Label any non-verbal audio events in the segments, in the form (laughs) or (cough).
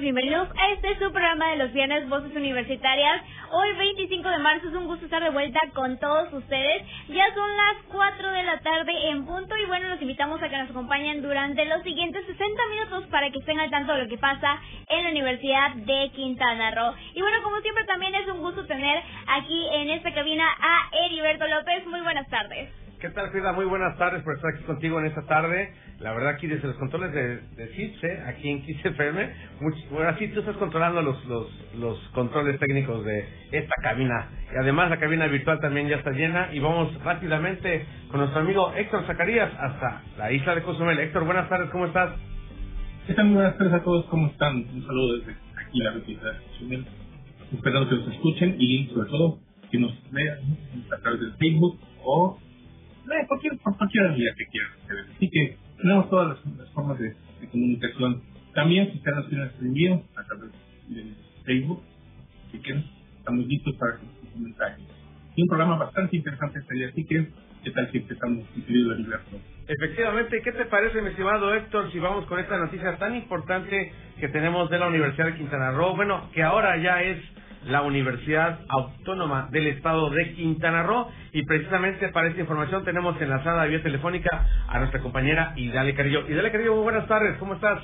Bienvenidos a este su programa de los viernes Voces Universitarias. Hoy 25 de marzo es un gusto estar de vuelta con todos ustedes. Ya son las 4 de la tarde en punto y bueno, los invitamos a que nos acompañen durante los siguientes 60 minutos para que estén al tanto de lo que pasa en la Universidad de Quintana Roo. Y bueno, como siempre también es un gusto tener aquí en esta cabina a Heriberto López. Muy buenas tardes. ¿Qué tal, Frida? Muy buenas tardes por estar aquí contigo en esta tarde. La verdad, aquí desde los controles de, de CIPSE, aquí en FM, bueno, así tú estás controlando los, los, los controles técnicos de esta cabina. Y además, la cabina virtual también ya está llena. Y vamos rápidamente con nuestro amigo Héctor Zacarías hasta la isla de Cozumel. Héctor, buenas tardes, ¿cómo estás? ¿Qué tal? Buenas tardes a todos, ¿cómo están? Un saludo desde aquí, la isla de Cozumel. Esperando que nos escuchen y, sobre todo, que nos vean a través del Facebook o eh, cualquier, cualquier vía que quieran Así que tenemos todas las, formas de, comunicación. También si están haciendo este envío a través de Facebook, si quieren, estamos listos para sus comentarios. Y un programa bastante interesante este así que ¿qué tal si empezamos, mi querido? Efectivamente, ¿qué te parece, mi estimado Héctor, si vamos con esta noticia tan importante que tenemos de la Universidad de Quintana Roo? Bueno, que ahora ya es la Universidad Autónoma del Estado de Quintana Roo. Y precisamente para esta información tenemos enlazada vía telefónica a nuestra compañera Idale Carrillo. Idale Carrillo, muy buenas tardes, ¿cómo estás?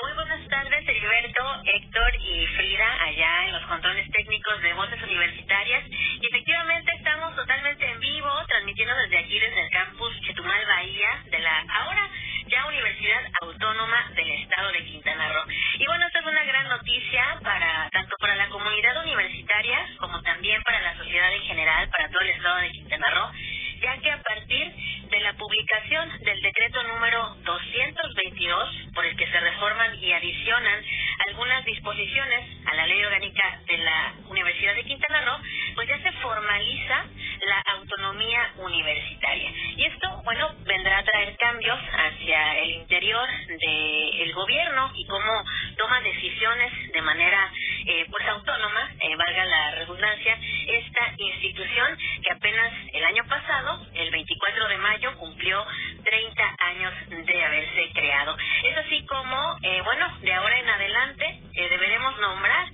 Muy buenas tardes, Heriberto, Héctor y Frida, allá en los controles técnicos de Voces Universitarias. Y efectivamente estamos totalmente en vivo, transmitiendo desde aquí, desde el campus Chetumal Bahía, de la ahora ya Universidad Autónoma del Estado de Quintana Roo. Y bueno, esta es una gran noticia para tanto para la comunidad universitaria como también para la sociedad en general, para todo el Estado de Quintana Roo, ya que a partir de la publicación del decreto número 222, por el que se reforman y adicionan algunas disposiciones a la ley orgánica de la Universidad de Quintana Roo, pues ya se formaliza la autonomía universitaria. Y esto, bueno, vendrá a traer cambios hacia el interior del gobierno y cómo toma decisiones de manera eh, pues autónoma, eh, valga la redundancia, esta institución que apenas el año pasado, el 24 de mayo, cumplió 30 años de haberse creado. Es así como, eh, bueno, de ahora en adelante deberemos nombrar,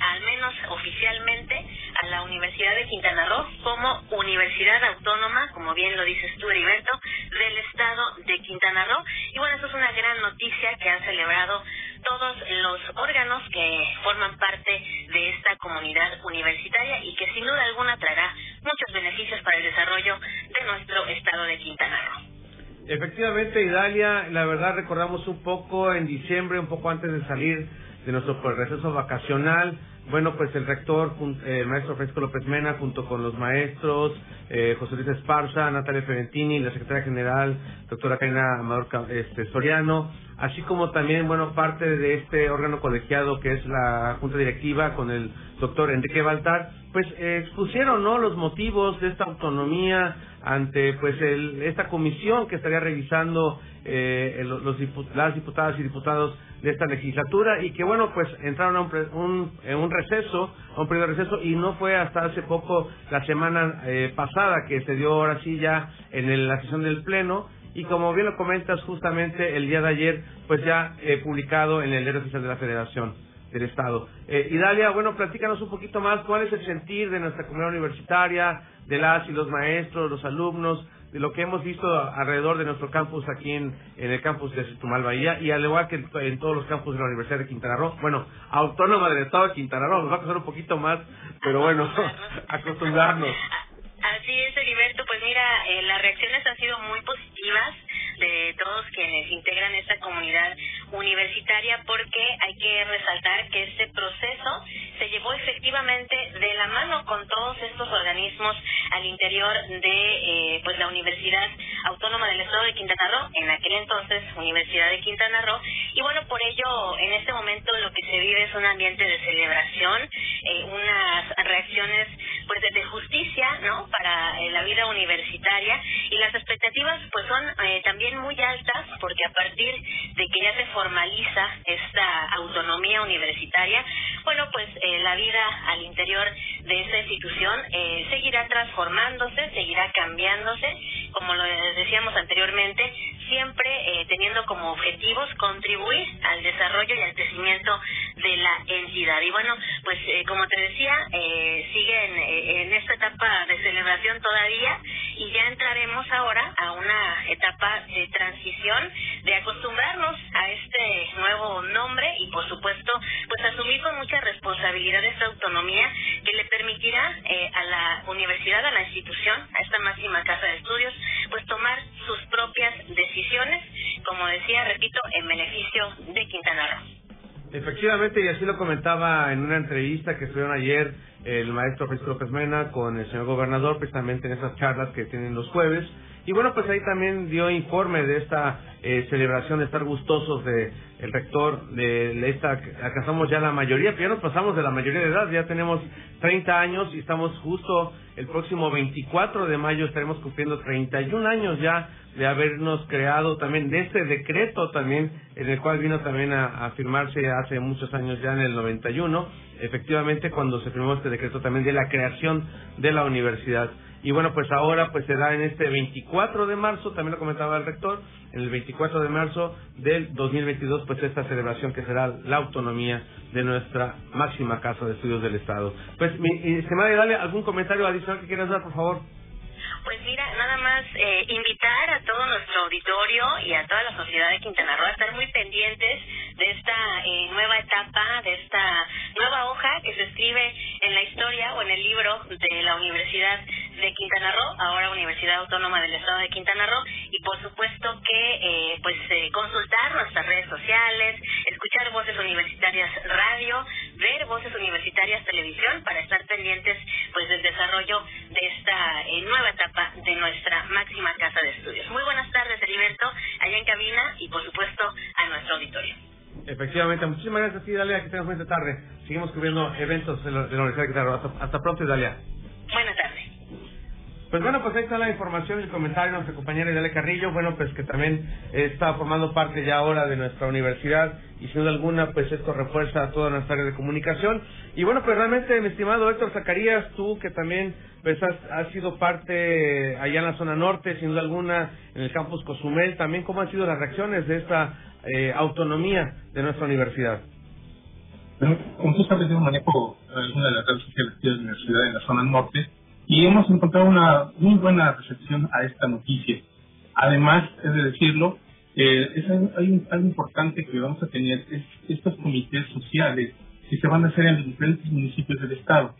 al menos oficialmente, a la Universidad de Quintana Roo como Universidad Autónoma, como bien lo dices tú, Heriberto, del Estado de Quintana Roo. Y bueno, eso es una gran noticia que han celebrado todos los órganos que forman parte de esta comunidad universitaria y que sin duda alguna traerá muchos beneficios para el desarrollo de nuestro Estado de Quintana Roo. Efectivamente, Idalia, la verdad recordamos un poco en diciembre, un poco antes de salir de nuestro receso vacacional, bueno, pues el rector, eh, el maestro Francisco López Mena, junto con los maestros, eh, José Luis Esparza, Natalia Ferentini, la secretaria general, doctora Karina Amador este, Soriano, así como también, bueno, parte de este órgano colegiado que es la Junta Directiva con el doctor Enrique Baltar, pues expusieron, ¿no?, los motivos de esta autonomía ante, pues, el, esta comisión que estaría revisando eh, los las diputadas y diputados de esta legislatura y que bueno pues entraron a un, en un receso, a un periodo de receso y no fue hasta hace poco la semana eh, pasada que se dio ahora sí ya en la sesión del pleno y como bien lo comentas justamente el día de ayer pues ya eh, publicado en el diario oficial de la Federación del Estado. Eh, Idalia, bueno, platícanos un poquito más cuál es el sentir de nuestra comunidad universitaria, de las y los maestros, los alumnos, de lo que hemos visto alrededor de nuestro campus aquí en, en el campus de Tumal Bahía y al igual que en, todos los campus de la Universidad de Quintana Roo, bueno, autónoma del estado de Quintana Roo, nos va a costar un poquito más, pero bueno, (laughs) (laughs) acostumbrarnos. Así es, Heriberto, pues mira, eh, las reacciones han sido muy positivas de todos quienes integran esta comunidad universitaria porque hay que resaltar que este proceso se llevó efectivamente de la mano con todos estos organismos al interior de pues la Universidad Autónoma del Estado de Quintana Roo, en aquel entonces Universidad de Quintana Roo, y bueno, por ello en este momento lo que se vive es un ambiente de celebración, unas reacciones pues de justicia, ¿no? Para la vida universitaria y las expectativas pues son también muy altas porque a partir de que ya se formaliza esta autonomía universitaria, bueno, pues eh, la vida al interior de esta institución eh, seguirá transformándose, seguirá cambiándose, como lo decíamos anteriormente, siempre eh, teniendo como objetivos contribuir al desarrollo y al crecimiento de la entidad. Y bueno, pues como te decía, siguen en esta etapa de celebración todavía y ya entraremos ahora a una etapa de transición, de acostumbrarnos a este nuevo nombre y por supuesto pues asumir con mucha responsabilidad esta autonomía que le permitirá eh, a la universidad, a la institución, a esta máxima casa de estudios, pues tomar sus propias decisiones, como decía, repito, en beneficio de Quintana Roo. Efectivamente, y así lo comentaba en una entrevista que estuvieron ayer el maestro Francisco López Mena con el señor gobernador, precisamente en esas charlas que tienen los jueves. Y bueno, pues ahí también dio informe de esta eh, celebración, de estar gustosos de el rector, de, esta, alcanzamos ya la mayoría, pero ya nos pasamos de la mayoría de edad, ya tenemos 30 años y estamos justo el próximo 24 de mayo estaremos cumpliendo 31 años ya de habernos creado también de este decreto también, en el cual vino también a, firmarse hace muchos años ya en el 91, efectivamente cuando se firmó este decreto también de la creación de la universidad. Y bueno, pues ahora pues se da en este 24 de marzo, también lo comentaba el rector, en el 24 de marzo del 2022, pues esta celebración que será la autonomía de nuestra máxima casa de estudios del Estado. Pues, mi estimada dale ¿algún comentario adicional que quieras dar, por favor? Pues mira, nada más eh, invitar a todo nuestro auditorio y a toda la sociedad de Quintana Roo a estar muy pendientes de esta eh, nueva etapa, de esta nueva hoja que se escribe en la historia o en el libro de la Universidad de Quintana Roo, ahora Universidad Autónoma del Estado de Quintana Roo, y por supuesto que eh, pues eh, consultar nuestras redes sociales, escuchar Voces Universitarias Radio, ver Voces Universitarias Televisión para estar pendientes pues del desarrollo de esta eh, nueva etapa de nuestra máxima casa de estudios. Muy buenas tardes, Heriberto, allá en cabina y por supuesto a nuestro auditorio. Efectivamente, muchísimas gracias a ti, Dalia, que tengas buena tarde. Seguimos cubriendo eventos de la, Universidad de Quintana Roo. Hasta, hasta pronto, Dalia. Buenas tardes. Pues bueno, pues ahí está la información y el comentario de nuestra compañera Idale Carrillo, bueno, pues que también está formando parte ya ahora de nuestra universidad y sin duda alguna, pues esto refuerza toda nuestra área de comunicación. Y bueno, pues realmente, mi estimado Héctor Zacarías, tú que también pues has, sido parte allá en la zona norte, sin duda alguna, en el campus Cozumel, también cómo han sido las reacciones de esta eh, autonomía de nuestra universidad. Como tú sabes, yo manejo alguna de las redes sociales de la universidad en la zona norte y hemos encontrado una muy buena recepción a esta noticia. Además, es de decirlo, eh, es hay algo importante que vamos a tener es estos comités sociales que se van a hacer en los diferentes municipios del estado,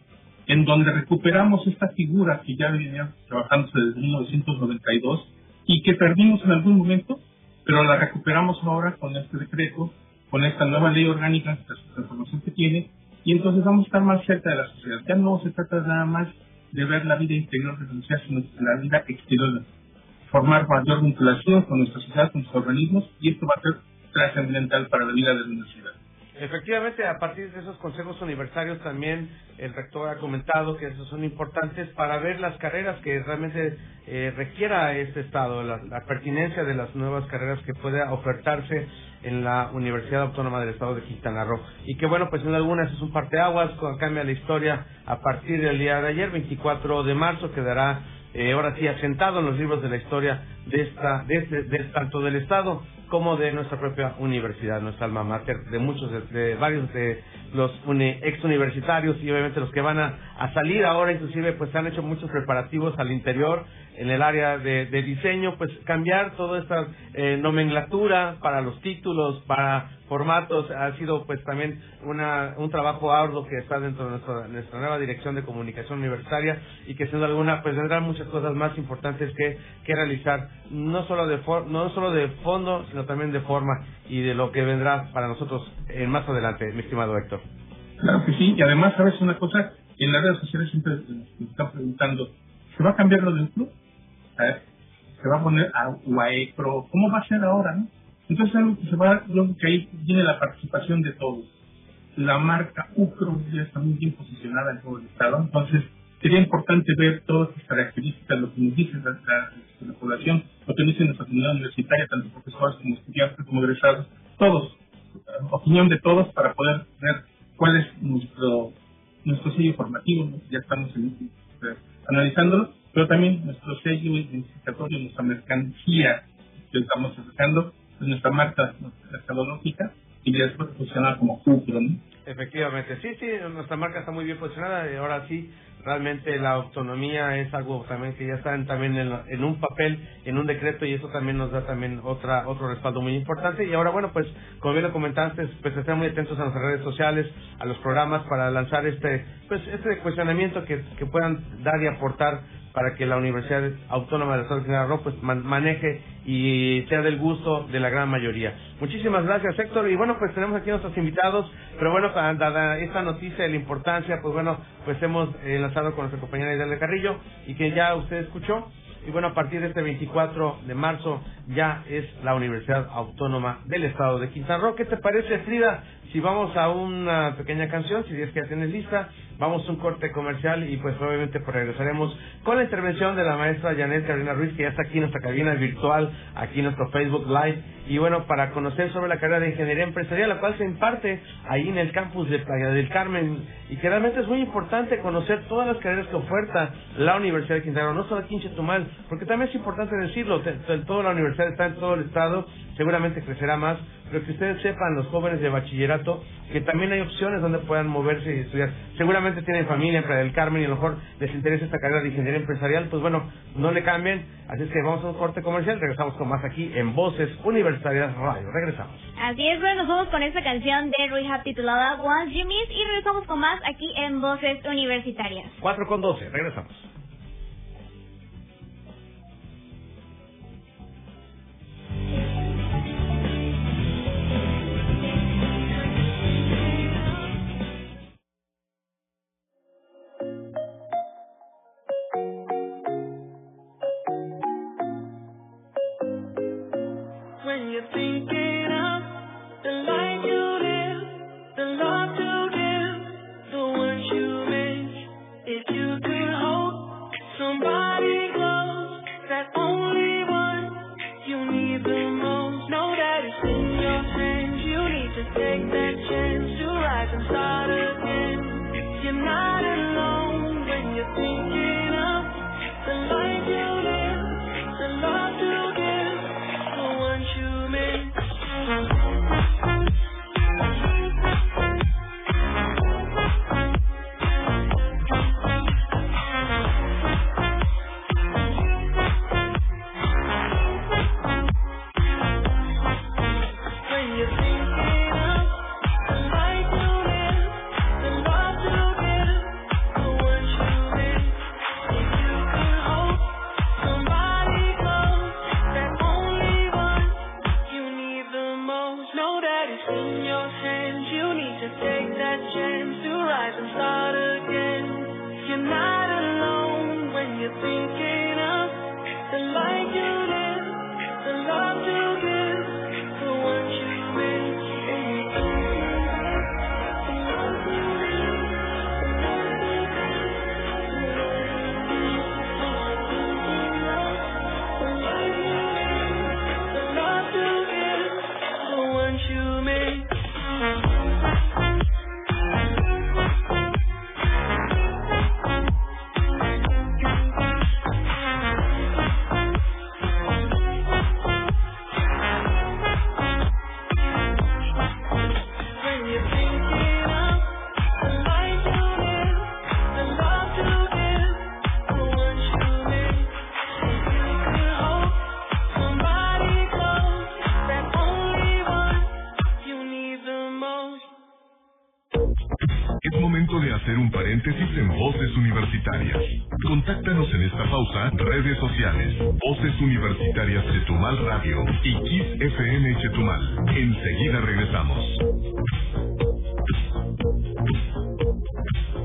en donde recuperamos esta figura que ya venía trabajando desde 1992 y que perdimos en algún momento, pero la recuperamos ahora con este decreto, con esta nueva ley orgánica, esta transformación que tiene, y entonces vamos a estar más cerca de la sociedad. Ya no se trata nada más de ver la vida interior universidad, sino la vida exterior, formar mayor vinculación con nuestra sociedad, con nuestros organismos, y esto va a ser trascendental para la vida de la universidad. Efectivamente, a partir de esos consejos universitarios también el rector ha comentado que esos son importantes para ver las carreras que realmente eh, requiera este Estado, la, pertinencia de las nuevas carreras que pueda ofertarse en la Universidad Autónoma del Estado de Quintana Roo. Y que bueno, pues en algunas es un parteaguas, cambia la historia a partir del día de ayer, 24 de marzo, quedará eh, ahora sí asentado en los libros de la historia de esta, de, este, de tanto del Estado como de nuestra propia universidad, nuestra alma mater, de muchos, de, varios de los ex universitarios y obviamente los que van a, salir ahora, inclusive, pues han hecho muchos preparativos al interior en el área de, de diseño, pues cambiar toda esta eh, nomenclatura para los títulos, para formatos, ha sido pues también una, un trabajo arduo que está dentro de nuestra, nuestra nueva dirección de comunicación universitaria y que duda alguna pues vendrán muchas cosas más importantes que, que realizar, no solo de for, no solo de fondo, sino también de forma y de lo que vendrá para nosotros en más adelante, mi estimado Héctor. Claro que sí, y además, ¿sabes una cosa? En las redes sociales siempre nos están preguntando, ¿se va a cambiar lo del club? ¿Se va a poner a UAE Pro? ¿Cómo va a ser ahora, no? Entonces, algo que se va, yo que ahí viene la participación de todos. La marca UCRO ya está muy bien posicionada en todo el estado, entonces sería importante ver todas las características, lo que nos dice la, la, población, lo que dice nuestra comunidad universitaria, tanto profesores como estudiantes, como egresados, todos, opinión de todos para poder ver cuál es nuestro nuestro sello formativo, ya estamos en, analizándolo, pero también nuestro sello identificatorio, nuestra mercancía que estamos sacando, nuestra marca mercadológica y después posicionada como ¿no? Efectivamente, sí, sí, nuestra marca está muy bien posicionada y ahora sí, realmente la autonomía es algo también que ya está también en, un papel, en un decreto y eso también nos da también otra otro respaldo muy importante y ahora bueno, pues como bien lo comentaste, pues estén muy atentos a nuestras redes sociales, a los programas para lanzar este pues este cuestionamiento que, que puedan dar y aportar para que la Universidad Autónoma del Estado de Quintana pues maneje y sea del gusto de la gran mayoría. Muchísimas gracias Héctor y bueno pues tenemos aquí nuestros invitados, pero bueno dada esta noticia de la importancia pues bueno pues hemos enlazado con nuestra compañera Idel Carrillo y que ya usted escuchó y bueno, a partir de este 24 de marzo ya es la Universidad Autónoma del Estado de Quintana Roo. ¿Qué te parece, Frida? Si vamos a una pequeña canción, si es que ya tienes lista, vamos a un corte comercial y pues obviamente pues regresaremos con la intervención de la maestra Janet Carolina Ruiz, que ya está aquí en nuestra cabina virtual, aquí en nuestro Facebook Live. Y bueno, para conocer sobre la carrera de Ingeniería Empresarial, la cual se imparte ahí en el campus de Playa del Carmen, y que realmente es muy importante conocer todas las carreras que oferta la Universidad de Quintana Roo, no solo aquí en Chetumal, porque también es importante decirlo, toda la universidad está en todo el estado, seguramente crecerá más, pero que ustedes sepan, los jóvenes de bachillerato, que también hay opciones donde puedan moverse y estudiar. Seguramente tienen familia en Playa del Carmen y a lo mejor les interesa esta carrera de ingeniería empresarial, pues bueno, no le cambien. Así es que vamos a un corte comercial, regresamos con más aquí en Voces Universitarias Radio. Regresamos. Así es, bueno, nos vamos con esta canción de Rehab titulada Once You Miss y regresamos con más aquí en Voces Universitarias. 4 con 12, regresamos. FM Chetumal. Enseguida regresamos.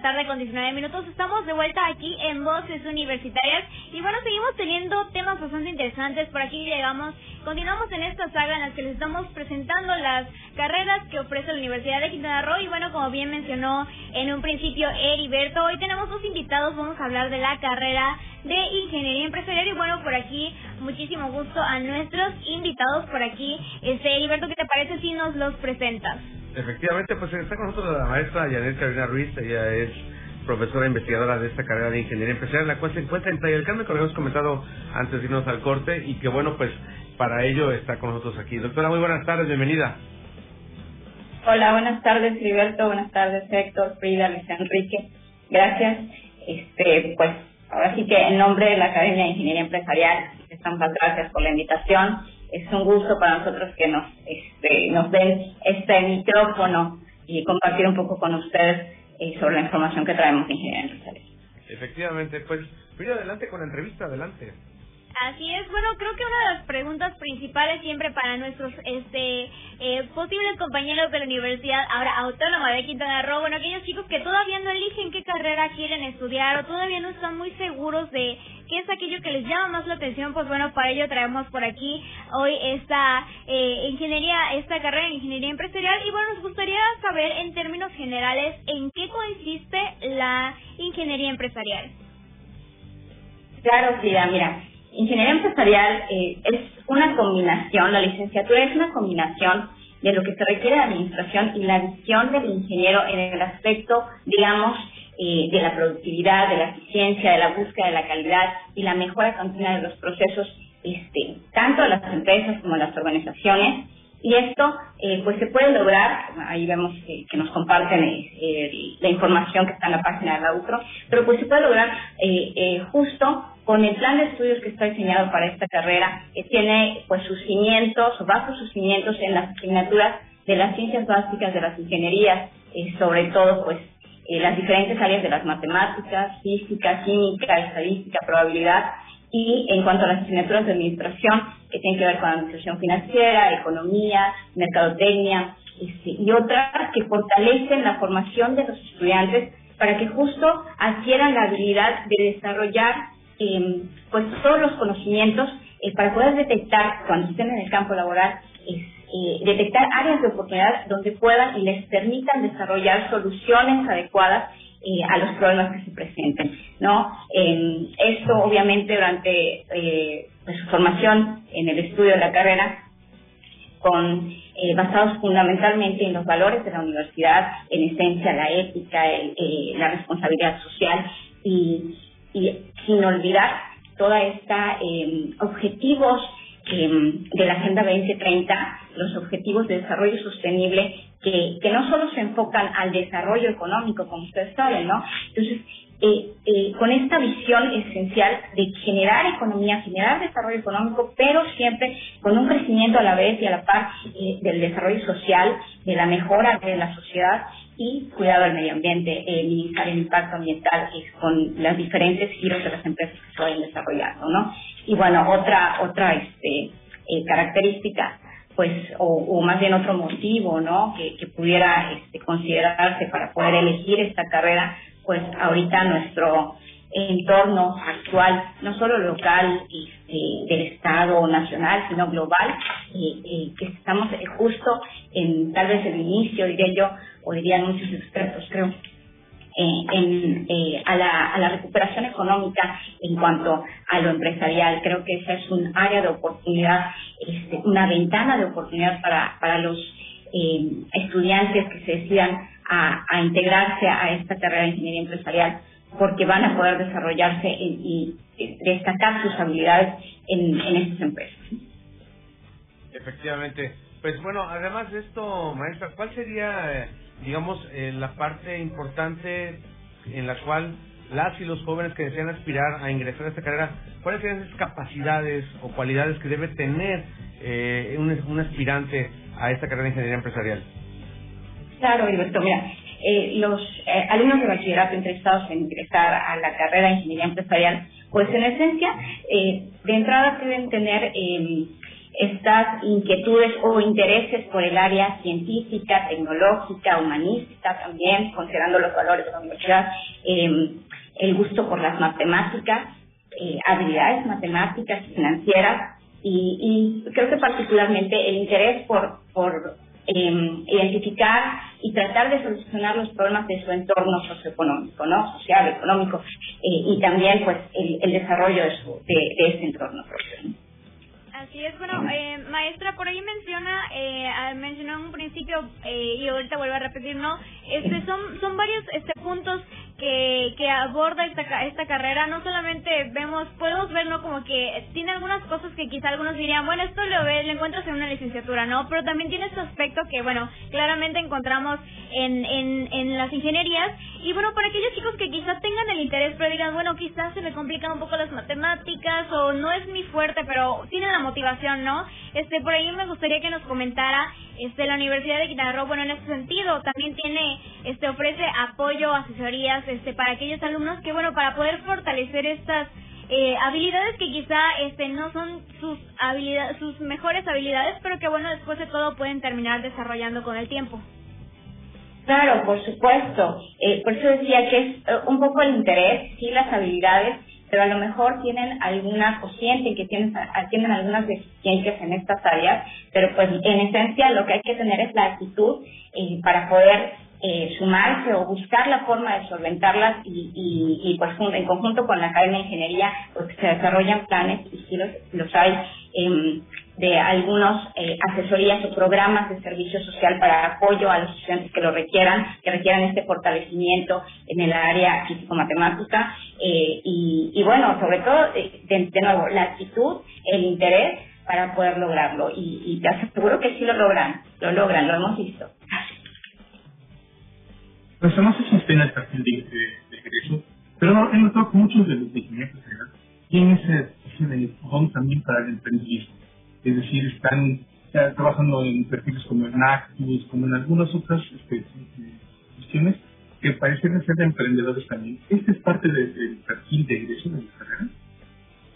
Tarde con 19 minutos estamos de vuelta aquí en Voces Universitarias y bueno, seguimos teniendo temas bastante interesantes. Por aquí llegamos, continuamos en esta saga en la que les estamos presentando las carreras que ofrece la Universidad de Quintana Roo y bueno, como bien mencionó en un principio Heriberto, hoy tenemos dos invitados, vamos a hablar de la carrera de Ingeniería Empresarial y bueno, por aquí muchísimo gusto a nuestros invitados por aquí. Este Heriberto, ¿qué te parece si nos los presentas? Efectivamente, pues está con nosotros la maestra Janet Carolina Ruiz, ella es profesora investigadora de esta carrera de Ingeniería Empresarial, la cual se encuentra en Playa del Carmen, como hemos comentado antes de irnos al corte, y que bueno, pues para ello está con nosotros aquí. Doctora, muy buenas tardes, bienvenida. Hola, buenas tardes, Heriberto, buenas tardes, Héctor, Frida, Luis Enrique. Gracias. Este, pues ahora sí que en nombre de la Academia de Ingeniería Empresarial, estamos gracias por la invitación es un gusto para nosotros que nos, este, nos den este micrófono y compartir un poco con ustedes eh, sobre la información que traemos de ingeniería Efectivamente, pues, mira, adelante con la entrevista, adelante. Así es, bueno, creo que una de las preguntas principales siempre para nuestros este eh, posibles compañeros de la Universidad ahora Autónoma de Quintana Roo, bueno, aquellos chicos que todavía no eligen qué carrera quieren estudiar o todavía no están muy seguros de qué es aquello que les llama más la atención, pues bueno, para ello traemos por aquí hoy esta eh, ingeniería, esta carrera en ingeniería empresarial y bueno, nos gustaría saber en términos generales en qué consiste la ingeniería empresarial. Claro, Frida, mira, Ingeniería empresarial eh, es una combinación, la licenciatura es una combinación de lo que se requiere de administración y la visión del ingeniero en el aspecto, digamos, eh, de la productividad, de la eficiencia, de la búsqueda de la calidad y la mejora continua de los procesos, este, tanto de las empresas como de las organizaciones. Y esto, eh, pues se puede lograr, ahí vemos que, nos comparten la información que está en la página de la UCRO, pero pues se puede lograr justo con el plan de estudios que está diseñado para esta carrera, que tiene pues sus cimientos, bajo sus cimientos en las asignaturas de las ciencias básicas de las ingenierías, sobre todo pues eh, las diferentes áreas de las matemáticas, física, química, estadística, probabilidad, y en cuanto a las asignaturas de administración, que tienen que ver con administración financiera, economía, mercadotecnia, este, y otras que fortalecen la formación de los estudiantes para que justo adquieran la habilidad de desarrollar eh, pues todos los conocimientos eh, para poder detectar cuando estén en el campo laboral eh, detectar áreas de oportunidad donde puedan y les permitan desarrollar soluciones adecuadas eh, a los problemas que se presenten, ¿no? esto obviamente durante pues, su formación en el estudio de la carrera con basados fundamentalmente en los valores de la universidad, en esencia la ética, la responsabilidad social y y sin olvidar toda esta eh, objetivos em, de la Agenda 2030, los objetivos de desarrollo sostenible que, que no solo se enfocan al desarrollo económico, como ustedes saben, ¿no? Entonces, eh, eh, con esta visión esencial de generar economía, generar desarrollo económico, pero siempre con un crecimiento a la vez y a la par eh, del desarrollo social, de la mejora de la sociedad y cuidado del medio ambiente, minimizar el impacto ambiental con los diferentes giros de las empresas que se desarrollando, ¿no? Y bueno, otra otra este característica pues o, más bien otro motivo no que, que pudiera este, considerarse para poder elegir esta carrera pues ahorita nuestro entorno actual, no solo local este, del Estado nacional, sino global, que estamos justo en tal vez el inicio, diré yo, o dirían muchos expertos, creo, eh, en, eh, a, la, a la recuperación económica en cuanto a lo empresarial. Creo que esa es un área de oportunidad, este, una ventana de oportunidad para, para los eh, estudiantes que se decidan a, integrarse a esta carrera de ingeniería empresarial porque van a poder desarrollarse y, destacar sus habilidades en, en estas empresas. Efectivamente. Pues bueno, además de esto, maestra, ¿cuál sería, eh, digamos, eh, la parte importante en la cual las y los jóvenes que desean aspirar a ingresar a esta carrera, cuáles serían esas capacidades o cualidades que debe tener eh, un, un aspirante a esta carrera de ingeniería empresarial? Claro, Alberto, mira, eh, los eh, alumnos de bachillerato interesados en ingresar a la carrera de ingeniería empresarial, pues en esencia, eh, de entrada deben tener em, estas inquietudes o intereses por el área científica, tecnológica, humanística también, considerando los valores de la universidad, em, el gusto por las matemáticas, habilidades matemáticas financieras, y, y, creo que particularmente el interés por, por eh, identificar y tratar de solucionar los problemas de su entorno socioeconómico, ¿no? Social, económico, eh, y también pues el, desarrollo de, su, de, de ese entorno propio. Así es, bueno, eh, maestra, por ahí menciona, eh, mencionó en un principio eh, y ahorita vuelvo a repetir, ¿no? Este, son, son varios este, puntos que, que aborda esta, esta carrera. No solamente vemos, podemos ver, ¿no? Como que tiene algunas cosas que quizá algunos dirían, bueno, esto lo, ve, lo encuentras en una licenciatura, ¿no? Pero también tiene este aspecto que, bueno, claramente encontramos en, en, en las ingenierías. Y bueno, para aquellos chicos que quizás tengan el interés, pero digan, bueno, quizás se me complican un poco las matemáticas o no es mi fuerte, pero tienen la motivación, ¿no? Este, por ahí me gustaría que nos comentara, este, la Universidad de Quintana Roo, bueno, en ese sentido, también tiene, este, ofrece apoyo, asesorías, este, para aquellos alumnos que, bueno, para poder fortalecer estas eh, habilidades que quizá este no son sus habilidades sus mejores habilidades pero que bueno después de todo pueden terminar desarrollando con el tiempo Claro, por supuesto. Eh, por eso decía que es eh, un poco el interés, sí, las habilidades, pero a lo mejor tienen alguna o sienten que tienen, tienen algunas deficiencias en estas áreas, pero pues en esencia lo que hay que tener es la actitud eh, para poder eh, sumarse o buscar la forma de solventarlas y, y, y pues en conjunto con la Academia de Ingeniería pues se desarrollan planes y sí los, los hay. Eh, de algunos eh, asesorías o programas de servicio social para apoyo a los estudiantes que lo requieran, que requieran este fortalecimiento en el área físico-matemática. Eh, y, y, bueno, sobre todo, eh, de, nuevo, la actitud, el interés para poder lograrlo. Y, y te aseguro que sí lo logran, lo logran, lo hemos visto. Pues no si está en el perfil de, de, pero he notado que muchos de los ingenieros tienen ese, ese don también para el emprendimiento es decir, están trabajando en perfiles como en Actus, como en algunas otras este, cuestiones que parecen ser de emprendedores también. ¿Este es parte del perfil de ingreso de la carrera?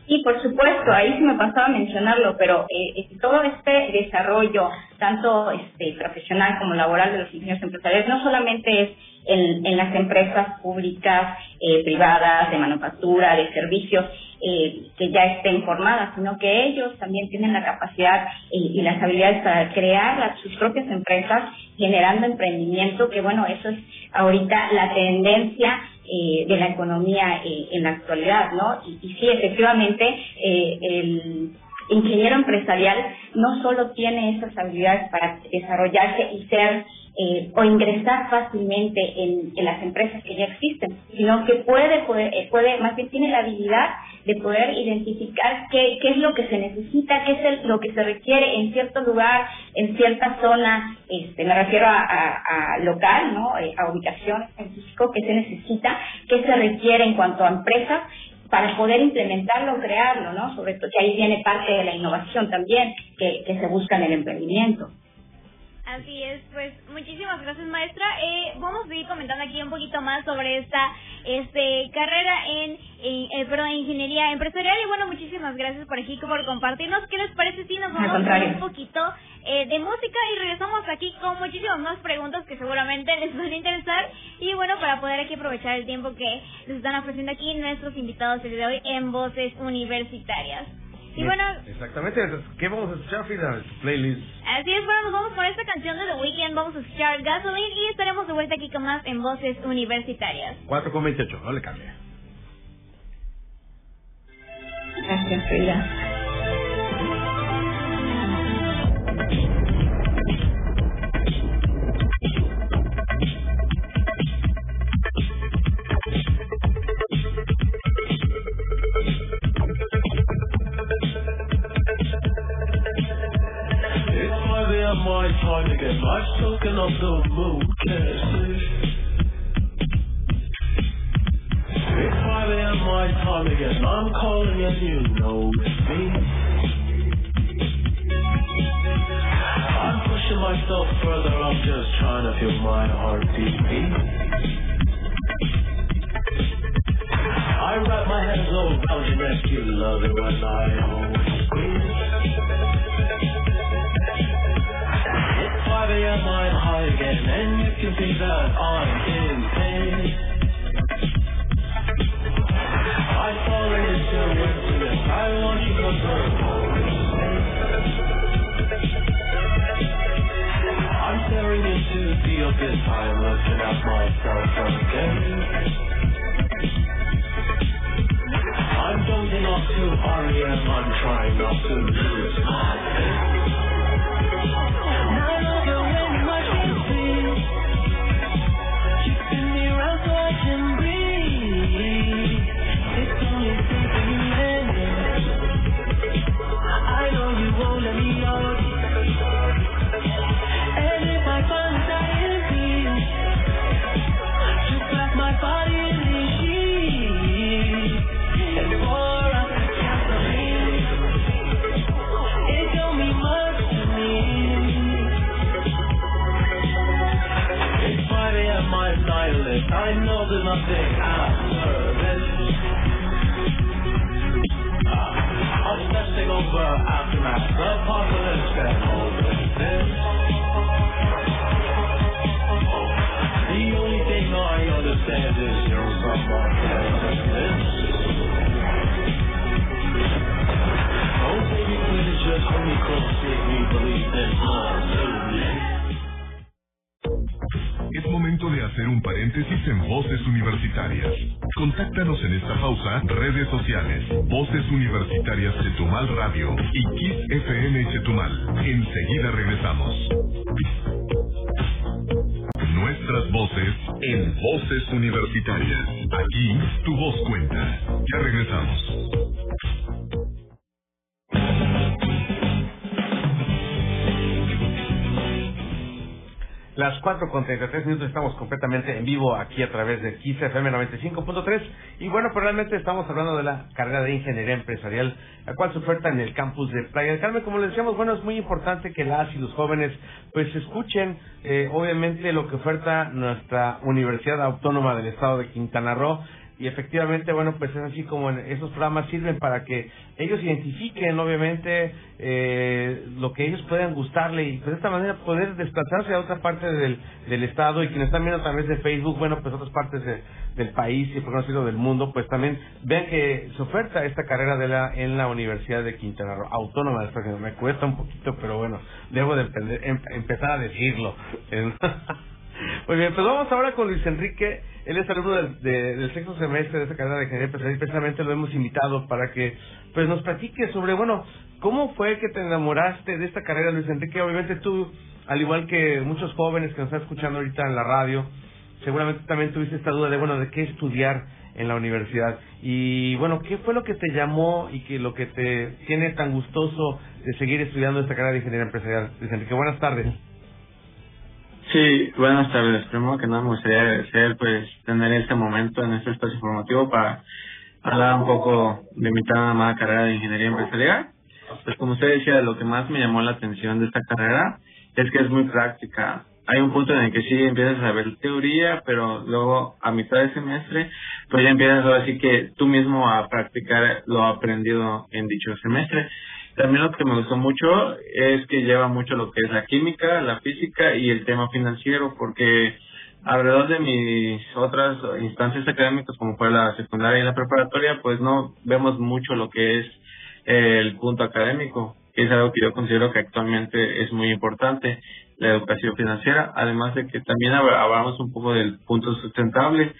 Sí, por supuesto, ahí sí me pasaba a mencionarlo, pero eh, eh, todo este desarrollo, tanto este profesional como laboral de los ingenieros empresariales, no solamente es en, las empresas públicas, eh, privadas, de manufactura, de servicios, eh, que ya estén formadas, sino que ellos también tienen la capacidad y, y las habilidades para crear sus propias empresas, generando emprendimiento, que bueno, eso es ahorita la tendencia eh, de la economía eh, en la actualidad, ¿no? Y, y sí, efectivamente, eh, el ingeniero empresarial no solo tiene esas habilidades para desarrollarse y ser eh, o ingresar fácilmente en, las empresas que ya existen, sino que puede, puede, eh, puede, más bien tiene la habilidad de poder identificar qué, qué es lo que se necesita, qué es el, lo que se requiere en cierto lugar, en cierta zona, este, me refiero a, a, a local, ¿no? Eh, a ubicación en físico, qué se necesita, qué se requiere en cuanto a empresas para poder implementarlo, crearlo, ¿no? Sobre todo que ahí viene parte de la innovación también que, que se busca en el emprendimiento. Así es, pues muchísimas gracias maestra. Eh, vamos a ir comentando aquí un poquito más sobre esta este carrera en, en eh, perdón, ingeniería empresarial y bueno, muchísimas gracias por aquí por compartirnos. ¿Qué les parece si nos vamos a un poquito eh, de música y regresamos aquí con muchísimas más preguntas que seguramente les van a interesar y bueno, para poder aquí aprovechar el tiempo que nos están ofreciendo aquí nuestros invitados el día de hoy en Voces Universitarias. Y bueno, Exactamente, ¿qué vamos a escuchar, Frida? Playlist. Así es, bueno, nos vamos con esta canción de The Weeknd, vamos a escuchar Gasoline y estaremos de vuelta aquí con más en Voces Universitarias. 4 con 28, no le cambie. Gracias, Frida. Get much talking of the mood, It's 5 a.m. my time again, I'm calling and you know me. I'm pushing pushing myself further, I'm just trying to feel my heart beat. I wrap my hands around your neck, you love it when I hold 5 a.m., I'm high again, and you can see that I'm in pain. I fall into emptiness, I want you to come I'm staring into the abyss, I'm looking at myself again. I'm dozing off to REM, I'm trying not to lose my head. I know there's nothing after this. Uh, I'm obsessing over aftermath, the apocalypse, and all this. Voces Universitarias. Contáctanos en esta pausa, redes sociales, Voces Universitarias Chetumal Radio y Kiss FM Chetumal. Enseguida regresamos. Nuestras voces en Voces Universitarias. Aquí tu voz cuenta. Ya regresamos. Las 4 con 33 minutos estamos completamente en vivo aquí a través de Kiss FM 95.3 y bueno, pues realmente estamos hablando de la carrera de ingeniería empresarial, la cual se oferta en el campus de Playa del Carmen. Como les decíamos, bueno, es muy importante que las y los jóvenes pues escuchen eh, obviamente lo que oferta nuestra Universidad Autónoma del Estado de Quintana Roo y efectivamente, bueno, pues es así como esos programas sirven para que ellos identifiquen, obviamente, eh, lo que ellos puedan gustarle y pues de esta manera poder desplazarse a otra parte del, del estado y quienes están viendo a través de Facebook, bueno, pues otras partes de- del país y por no del mundo, pues también vean que se oferta esta carrera de la en la Universidad de Quintana Roo, autónoma de. Me cuesta un poquito, pero bueno, debo de em- empezar a decirlo. (laughs) Muy bien, pues vamos ahora con Luis Enrique. Él es alumno del, de- del sexto semestre de esta carrera de ingeniería empresarial y precisamente lo hemos invitado para que pues nos platique sobre, bueno, cómo fue que te enamoraste de esta carrera, Luis Enrique. Obviamente tú, al igual que muchos jóvenes que nos están escuchando ahorita en la radio, seguramente también tuviste esta duda de, bueno, de qué estudiar en la universidad. Y bueno, ¿qué fue lo que te llamó y que lo que te tiene tan gustoso de seguir estudiando esta carrera de ingeniería empresarial? Luis Enrique, buenas tardes. Sí, buenas tardes. Primero que nada me gustaría agradecer pues tener este momento en este espacio informativo para hablar un poco de mi tan amada carrera de ingeniería empresarial. Pues como usted decía, lo que más me llamó la atención de esta carrera es que es muy práctica. Hay un punto en el que sí empiezas a ver teoría, pero luego a mitad de semestre, pues ya empiezas ahora sí que tú mismo a practicar lo aprendido en dicho semestre. También lo que me gustó mucho es que lleva mucho lo que es la química, la física y el tema financiero, porque alrededor de mis otras instancias académicas, como fue la secundaria y la preparatoria, pues no vemos mucho lo que es el punto académico, que es algo que yo considero que actualmente es muy importante, la educación financiera, además de que también hab- hablamos un poco del punto sustentable,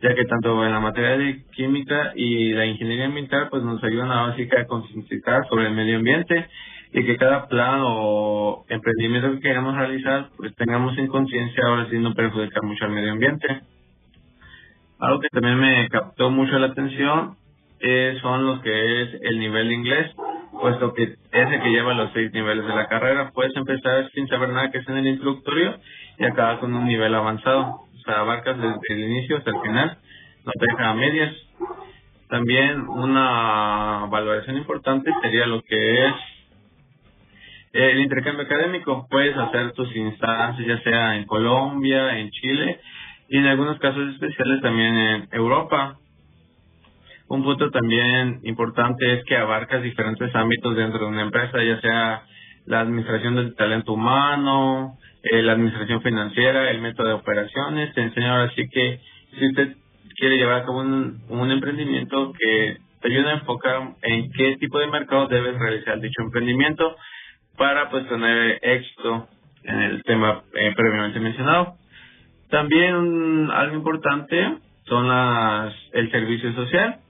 ya que tanto en la materia de química y la ingeniería ambiental pues nos ayudan a básicamente a concientizar sobre el medio ambiente y que cada plan o emprendimiento que queramos realizar pues tengamos en conciencia ahora sí no perjudicar mucho al medio ambiente. Algo que también me captó mucho la atención eh, son los que es el nivel de inglés, puesto que es el que lleva los seis niveles de la carrera. Puedes empezar sin saber nada que es en el introductorio y acabar con un nivel avanzado. Abarcas desde el inicio hasta el final, no te deja a medias. También una valoración importante sería lo que es el intercambio académico. Puedes hacer tus instancias ya sea en Colombia, en Chile y en algunos casos especiales también en Europa. Un punto también importante es que abarcas diferentes ámbitos dentro de una empresa, ya sea la administración del talento humano, eh, la administración financiera, el método de operaciones. Te enseño ahora sí que si usted quiere llevar a cabo un, emprendimiento que te ayuda a enfocar en qué tipo de mercado debes realizar dicho emprendimiento para pues tener éxito en el tema eh, previamente mencionado. También algo importante son las el servicio social.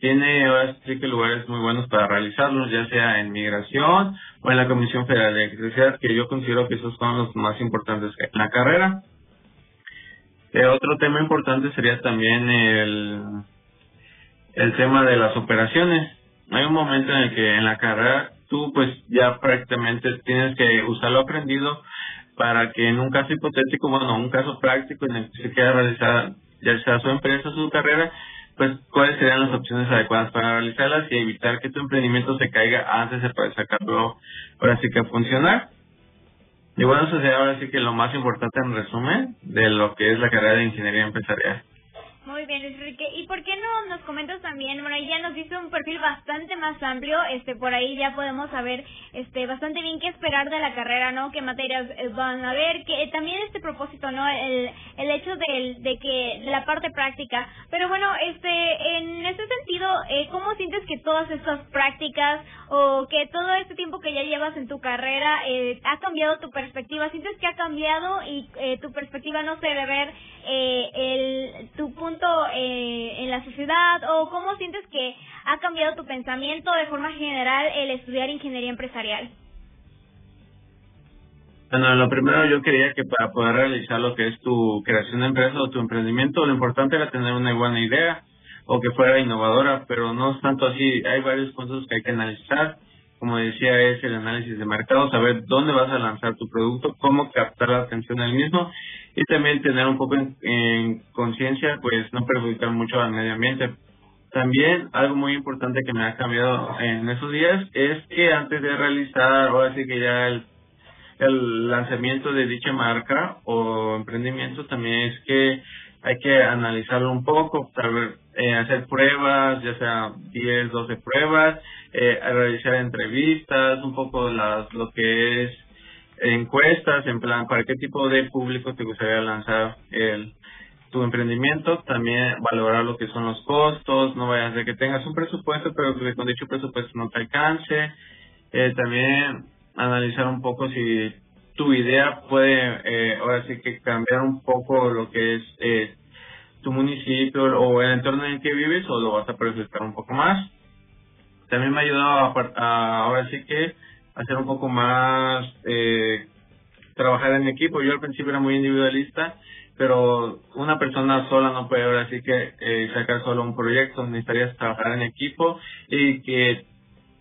Tiene ahora sí que lugares muy buenos para realizarlos, ya sea en migración o en la Comisión Federal de Electricidad, que yo considero que esos son los más importantes en la carrera. Eh, otro tema importante sería también el, el tema de las operaciones. Hay un momento en el que en la carrera tú pues ya prácticamente tienes que usar lo aprendido para que en un caso hipotético, bueno, un caso práctico en el que se quiera realizar ya sea su empresa o su carrera, pues cuáles serían las opciones adecuadas para realizarlas y evitar que tu emprendimiento se caiga antes de poder sacarlo ahora sí que a funcionar. Y bueno, eso sería ahora sí que lo más importante en resumen de lo que es la carrera de ingeniería empresarial. Muy bien, Enrique. ¿Y por qué no nos comentas también? Bueno, ya nos dice un perfil bastante más amplio. Este, por ahí ya podemos saber, este, bastante bien qué esperar de la carrera, ¿no? Qué materias eh, van a ver, que eh, también este propósito, ¿no? El, el hecho del, de que de la parte práctica. Pero bueno, este, en ese sentido, eh, ¿cómo sientes que todas estas prácticas o que todo este tiempo que ya llevas en tu carrera eh, ha cambiado tu perspectiva? ¿Sientes que ha cambiado y eh, tu perspectiva no se debe ver eh, el, tu punto eh, en la sociedad o cómo sientes que ha cambiado tu pensamiento de forma general el estudiar ingeniería empresarial? Bueno, lo primero yo quería que para poder realizar lo que es tu creación de empresa o tu emprendimiento, lo importante era tener una buena idea o que fuera innovadora, pero no es tanto así. Hay varios puntos que hay que analizar. Como decía, es el análisis de mercado, saber dónde vas a lanzar tu producto, cómo captar la atención del mismo y también tener un poco en, en conciencia, pues no perjudicar mucho al medio ambiente. También algo muy importante que me ha cambiado en esos días es que antes de realizar, ahora sí que ya el el lanzamiento de dicha marca o emprendimiento también es que hay que analizarlo un poco, tal vez eh, hacer pruebas, ya sea 10, 12 pruebas, eh, realizar entrevistas, un poco las, lo que es encuestas, en plan, para qué tipo de público te gustaría lanzar el tu emprendimiento, también valorar lo que son los costos, no vayas ser que tengas un presupuesto, pero que con dicho presupuesto no te alcance, eh, también analizar un poco si tu idea puede eh, ahora sí que cambiar un poco lo que es eh, tu municipio o el entorno en el que vives o lo vas a perjudicar un poco más. También me ha ayudado a ahora sí que hacer un poco más eh, trabajar en equipo. Yo al principio era muy individualista, pero una persona sola no puede ahora sí que eh, sacar solo un proyecto. Necesitarías trabajar en equipo y que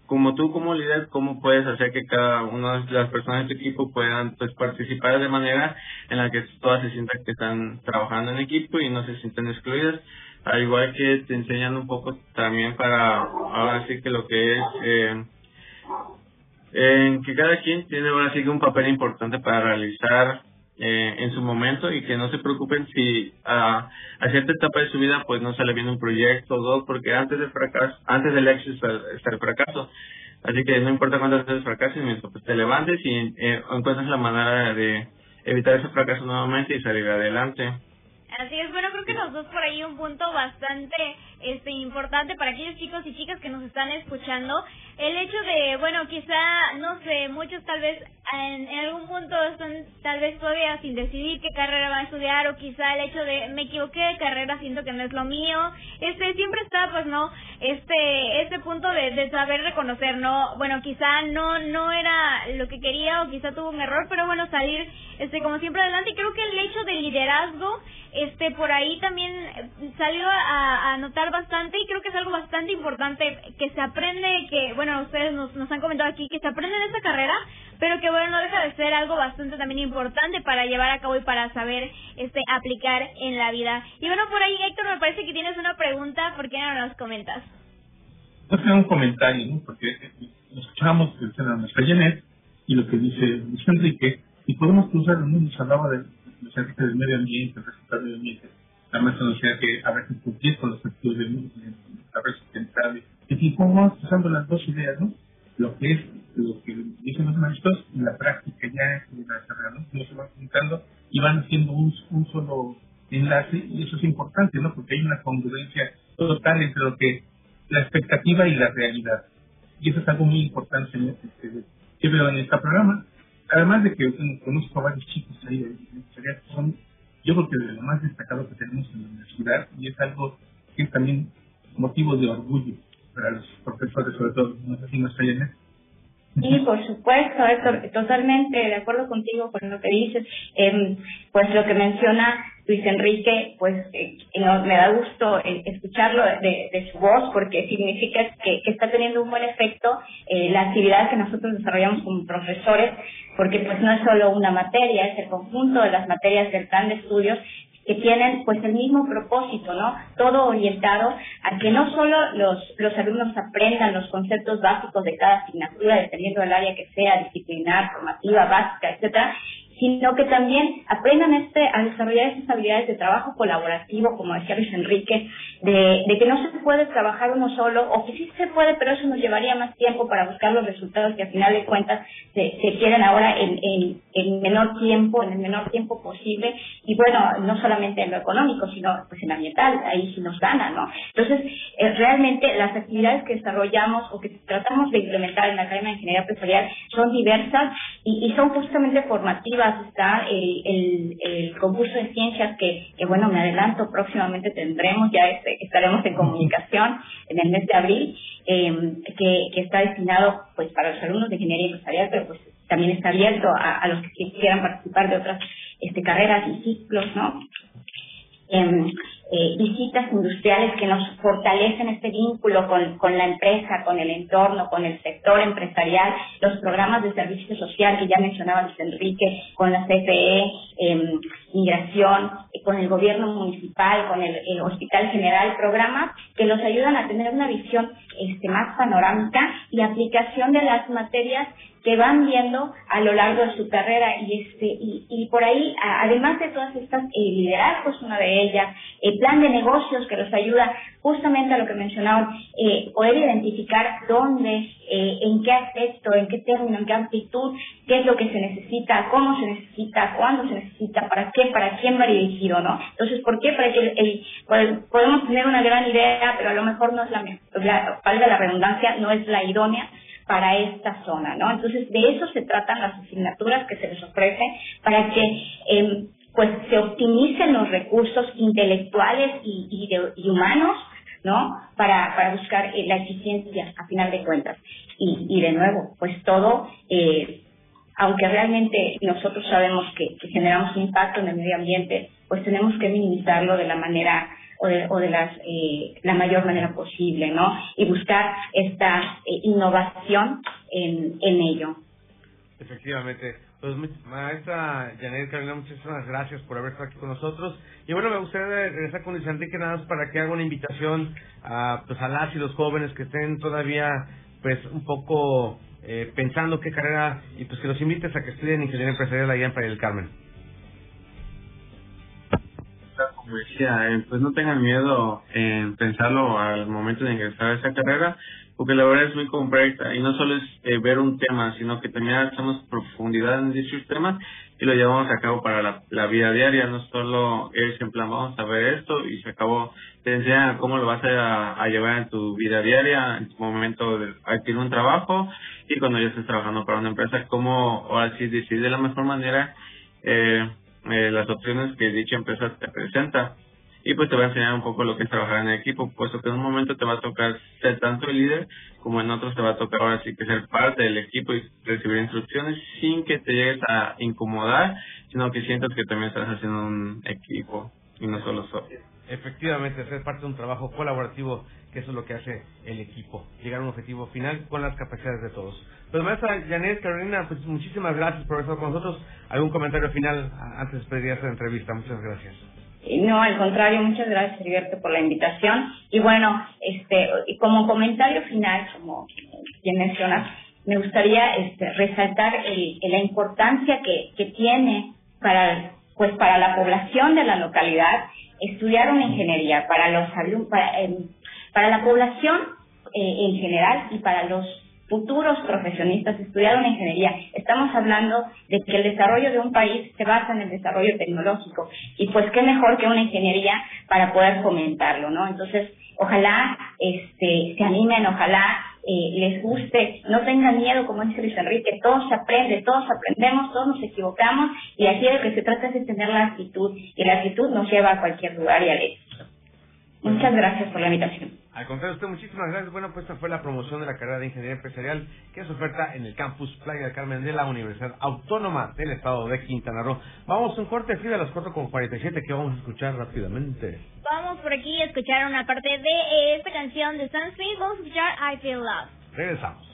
como tú como líder, cómo puedes hacer que cada una de las personas de tu equipo puedan pues participar de manera en la que todas se sientan que están trabajando en equipo y no se sienten excluidas. Al igual que te enseñan un poco también para ahora sí que lo que es eh, en que cada quien tiene ahora sí que un papel importante para realizar eh, en su momento y que no se preocupen si a, a cierta etapa de su vida pues no sale bien un proyecto o dos porque antes del fracaso antes del éxito está, el fracaso así que no importa cuántas veces fracases mientras pues, te levantes y eh, encuentres la manera de evitar ese fracaso nuevamente y salir adelante Así es, bueno, creo que nos dos por ahí un punto bastante este importante para aquellos chicos y chicas que nos están escuchando. El hecho de, bueno, quizá, no sé, muchos tal vez en, algún punto están tal vez todavía sin decidir qué carrera van a estudiar o quizá el hecho de me equivoqué de carrera, siento que no es lo mío. Este, siempre está, pues, ¿no? Este, este punto de, de saber reconocer, ¿no? Bueno, quizá no, no era lo que quería o quizá tuvo un error, pero bueno, salir, este, como siempre adelante. Y creo que el hecho del liderazgo, este por ahí también salió a, a notar bastante y creo que es algo bastante importante que se aprende que bueno ustedes nos, nos han comentado aquí que se aprende en esta carrera pero que bueno no deja de ser algo bastante también importante para llevar a cabo y para saber este aplicar en la vida y bueno por ahí Héctor me parece que tienes una pregunta ¿por qué no nos comentas? Yo tengo un comentario, ¿no? Porque escuchamos que a nuestra Janet y lo que dice Luis Enrique, y podemos cruzar, ¿no? Nos hablaba de del medio ambiente, el del medio ambiente. La decía que a veces cumplir con los objetivos del ambiente, a veces sustentable. Y así, ¿cómo vamos cruzando las dos ideas, no? Lo que es lo que dicen los maestros y la práctica ya de la carrera, ¿no? No se van juntando y van haciendo un, un solo enlace y eso es importante, ¿no? Porque hay una congruencia total entre lo que la expectativa y la realidad. Y eso es algo muy importante en este, que veo en este programa. Además de que conozco a varios chicos ahí que son, yo creo que de lo más destacado que tenemos en la universidad y es algo que es también motivo de orgullo para los profesores, sobre todo, no sé si nos. Sí, por supuesto, Héctor, totalmente de acuerdo contigo con lo que dices. Eh, pues lo que menciona Luis Enrique, pues eh, no, me da gusto eh, escucharlo de, de, su voz porque significa que, que, está teniendo un buen efecto eh, la actividad que nosotros desarrollamos como profesores, porque pues no es solo una materia, es el conjunto de las materias del plan de estudios que tienen pues el mismo propósito, ¿no? Todo orientado a que no solo los, los alumnos aprendan los conceptos básicos de cada asignatura, dependiendo del área que sea, disciplinar, formativa, básica, etcétera, sino que también aprendan este, a desarrollar esas habilidades de trabajo colaborativo, como decía Luis Enrique, de, que no se puede trabajar uno solo, o que sí se puede, pero eso nos llevaría más tiempo para buscar los resultados que al final de cuentas se, se quieren ahora en, en, en menor tiempo, en el menor tiempo posible, y bueno, no solamente en lo económico, sino pues en ambiental, ahí sí nos gana, ¿no? Entonces, eh, realmente las actividades que desarrollamos o que tratamos de implementar en la Academia de Ingeniería Empresarial son diversas y son justamente formativas está el, el, el, concurso de ciencias que, bueno, me adelanto, próximamente tendremos, ya este, estaremos en comunicación en el mes de abril, eh, que, que está destinado pues para los alumnos de ingeniería empresarial, pero pues también está abierto a, a los que quieran participar de otras este, carreras y ciclos, ¿no? Eh, eh, visitas industriales que nos fortalecen este vínculo con, con, la empresa, con el entorno, con el sector empresarial, los programas de servicio social que ya mencionaba Luis Enrique, con la CFE, eh, migración, eh, con el gobierno municipal, con el, el, Hospital General, programas que los ayudan a tener una visión este, más panorámica y aplicación de las materias que van viendo a lo largo de su carrera. Y este y, y por ahí además de todas estas eh, liderazgos una de ellas el plan de negocios que los ayuda justamente a lo que mencionaban eh, poder identificar dónde eh, en qué aspecto en qué término en qué amplitud qué es lo que se necesita cómo se necesita cuándo se necesita para qué para quién va dirigido no entonces por qué para que el, podemos tener una gran idea pero a lo mejor no es la, la valga la redundancia no es la idónea para esta zona, ¿no? Entonces, de eso se tratan las asignaturas que se les ofrece para que eh, pues se optimicen los recursos intelectuales y, y, de, y humanos, ¿no? Para, para buscar eh, la eficiencia a final de cuentas. Y, y de nuevo, pues todo, eh, aunque realmente nosotros sabemos que, que generamos un impacto en el medio ambiente, pues tenemos que minimizarlo de la manera o de, o de las, eh, la mayor manera posible, ¿no? Y buscar esta eh, innovación en, en ello. Efectivamente. Pues, maestra Janet Carolina, muchísimas gracias por haber estado aquí con nosotros. Y bueno, me gustaría regresar con Luis Enrique nada más para que haga una invitación a, pues, a las y los jóvenes que estén todavía pues un poco eh, pensando qué carrera y pues que los invites a que estudien ingeniería empresarial allá en Playa del Carmen como decía, eh, pues no tengan miedo en pensarlo al momento de ingresar a esa carrera, porque la verdad es muy compleja y no solo es eh, ver un tema, sino que también hacemos profundidad en dichos temas y lo llevamos a cabo para la, vida diaria, no solo es en plan vamos a ver esto y se acabó, te enseñan cómo lo vas a, a llevar en tu vida diaria, en tu momento de adquirir un trabajo y cuando ya estés trabajando para una empresa, cómo ahora sí decidir de la mejor manera eh, eh, las opciones que dicha empresa te presenta y pues te va a enseñar un poco lo que es trabajar en equipo, puesto que en un momento te va a tocar ser tanto el líder como en otros te va a tocar ahora sí que ser parte del equipo y recibir instrucciones sin que te llegues a incomodar, sino que sientas que también estás haciendo un equipo y no solo solo. Efectivamente, ser parte de un trabajo colaborativo, que eso es lo que hace el equipo, llegar a un objetivo final con las capacidades de todos. Pues maestra Janet Carolina, pues muchísimas gracias por estar con nosotros. ¿Algún comentario final antes de despedir esta entrevista? Muchas gracias. No, al contrario, muchas gracias, Heriberto, por la invitación. Y bueno, este, como comentario final, como bien mencionas, me gustaría este, resaltar el, la importancia que, que tiene para pues para la población de la localidad estudiar una ingeniería para los alumnos para, em, para la población eh, en general y para los futuros profesionistas estudiar una ingeniería. Estamos hablando de que el desarrollo de un país se basa en el desarrollo tecnológico y pues qué mejor que una ingeniería para poder fomentarlo, ¿no? Entonces, ojalá este se animen, ojalá eh, les guste, no tengan miedo, como dice Luis Enrique, todos se aprende, todos aprendemos, todos nos equivocamos y aquí de lo que se trata es de tener la actitud y la actitud nos lleva a cualquier lugar y al éxito. Muchas gracias por la invitación. Al contrario, usted muchísimas gracias. Bueno, pues esta fue la promoción de la carrera de Ingeniería Empresarial que se oferta en el campus Playa del Carmen de la Universidad Autónoma del Estado de Quintana Roo. Vamos a un corte de a las 4.47 que vamos a escuchar rápidamente. Vamos por aquí a escuchar una parte de esta canción de Sam Smith. Vamos a escuchar I Feel Love. Regresamos.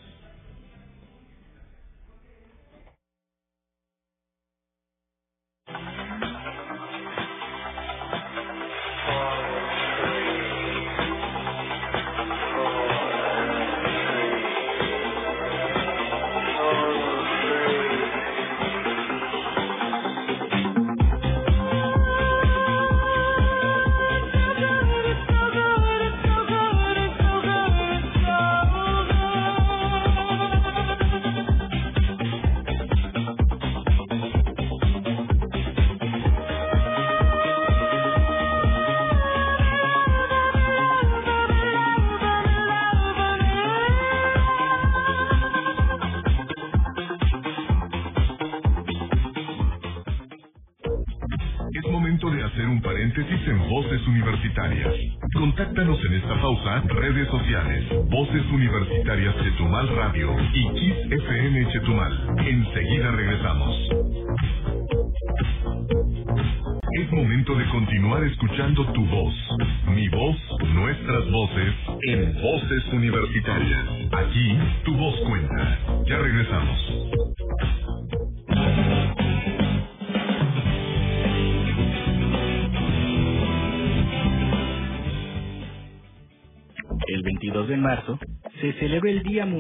Radio y Kiss FM Chetumal. Enseguida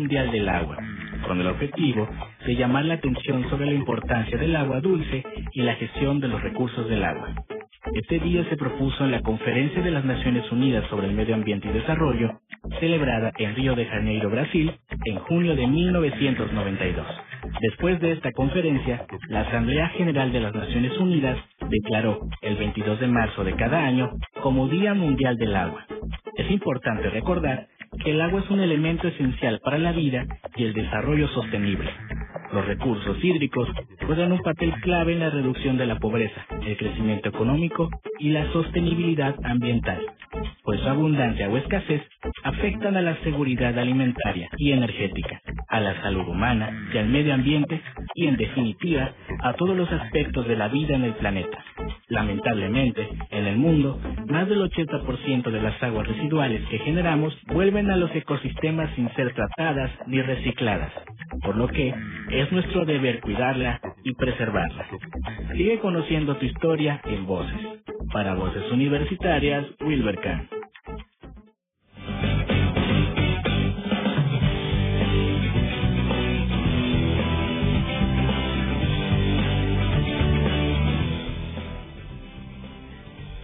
Mundial del Agua, con el objetivo de llamar la atención sobre la importancia del agua dulce y la gestión de los recursos del agua. Este día se propuso en la Conferencia de las Naciones Unidas sobre el Medio Ambiente y Desarrollo, celebrada en Río de Janeiro, Brasil, en junio de 1992. Después de esta conferencia, la Asamblea General de las Naciones Unidas declaró el 22 de marzo de cada año como Día Mundial del Agua. Es importante recordar que el agua es un elemento esencial para la vida y el desarrollo sostenible. Los recursos hídricos juegan un papel clave en la reducción de la pobreza, el crecimiento económico y la sostenibilidad ambiental, pues su abundancia o escasez afectan a la seguridad alimentaria y energética, a la salud humana y al medio ambiente y, en definitiva, a todos los aspectos de la vida en el planeta. Lamentablemente, en el mundo, más del 80% de las aguas residuales que generamos vuelven a los ecosistemas sin ser tratadas ni recicladas, por lo que es nuestro deber cuidarla y preservarla. Sigue conociendo tu historia en Voces. Para Voces Universitarias, Wilber Kahn.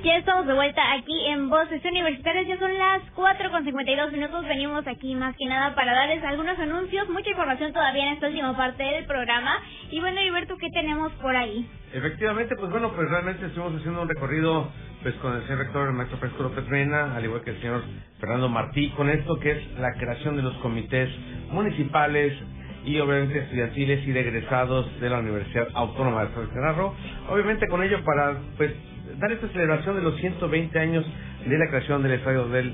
Ya estamos de vuelta aquí en Voces Universitarias. Ya son las 4 con 52 minutos. Venimos aquí más que nada para darles algunos anuncios, mucha información todavía en esta última parte del programa. Y bueno, Heriberto, ¿qué tenemos por ahí? Efectivamente, pues bueno, pues realmente estuvimos haciendo un recorrido pues con el señor rector, el maestro Fresco López Mena, al igual que el señor Fernando Martí, con esto que es la creación de los comités municipales y obviamente estudiantiles y de egresados de la Universidad Autónoma de Roo. Obviamente con ello para pues esta celebración de los 120 años de la creación del Estadio del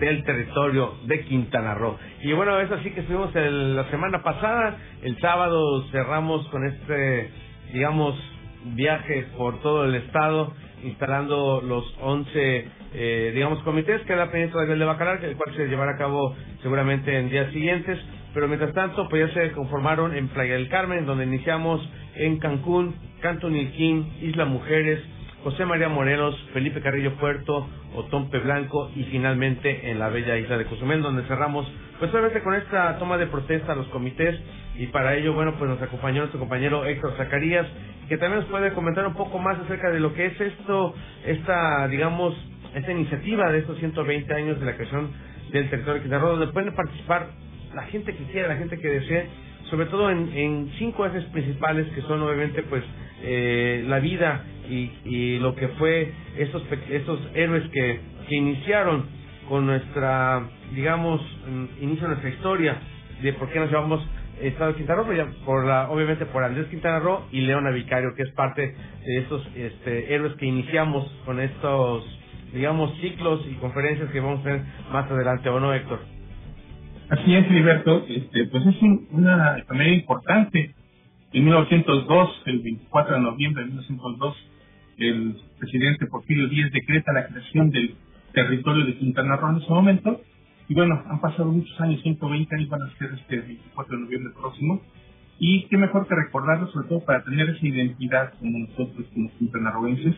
del territorio de Quintana Roo. Y bueno, es así que estuvimos el- la semana pasada, el sábado cerramos con este, digamos, viaje por todo el estado, instalando los 11, eh, digamos, comités, queda pendiente todavía el de Bacalar, el cual se llevará a cabo seguramente en días siguientes, pero mientras tanto, pues ya se conformaron en Playa del Carmen, donde iniciamos en Cancún, Canto Nilquín, Isla Mujeres, José María Morelos, Felipe Carrillo Puerto, Otompe Blanco y finalmente en la bella isla de Cozumel, donde cerramos, pues obviamente con esta toma de protesta a los comités. Y para ello, bueno, pues nos acompañó nuestro compañero Héctor Zacarías, que también nos puede comentar un poco más acerca de lo que es esto, esta, digamos, esta iniciativa de estos 120 años de la creación del territorio de Quintana donde pueden participar la gente que quiera, la gente que desee, sobre todo en, en cinco ejes principales que son obviamente pues eh, la vida y, y lo que fue estos pe- estos héroes que, que iniciaron con nuestra digamos mm, inicio nuestra historia de por qué nos llamamos Estado de Quintana Roo, por la, obviamente por Andrés Quintana Roo y Leona Vicario, que es parte de estos este, héroes que iniciamos con estos, digamos, ciclos y conferencias que vamos a tener más adelante, ¿o no, Héctor? Así es, Heriberto, este, pues es un- una efeméride importante. En 1902, el 24 de noviembre de 1902, el presidente Porfirio Díaz decreta la creación del territorio de Quintana Roo en ese momento. Y bueno, han pasado muchos años, 120 años van a ser este 24 de noviembre próximo. Y qué mejor que recordarlo, sobre todo para tener esa identidad como nosotros, como quintanarroenses,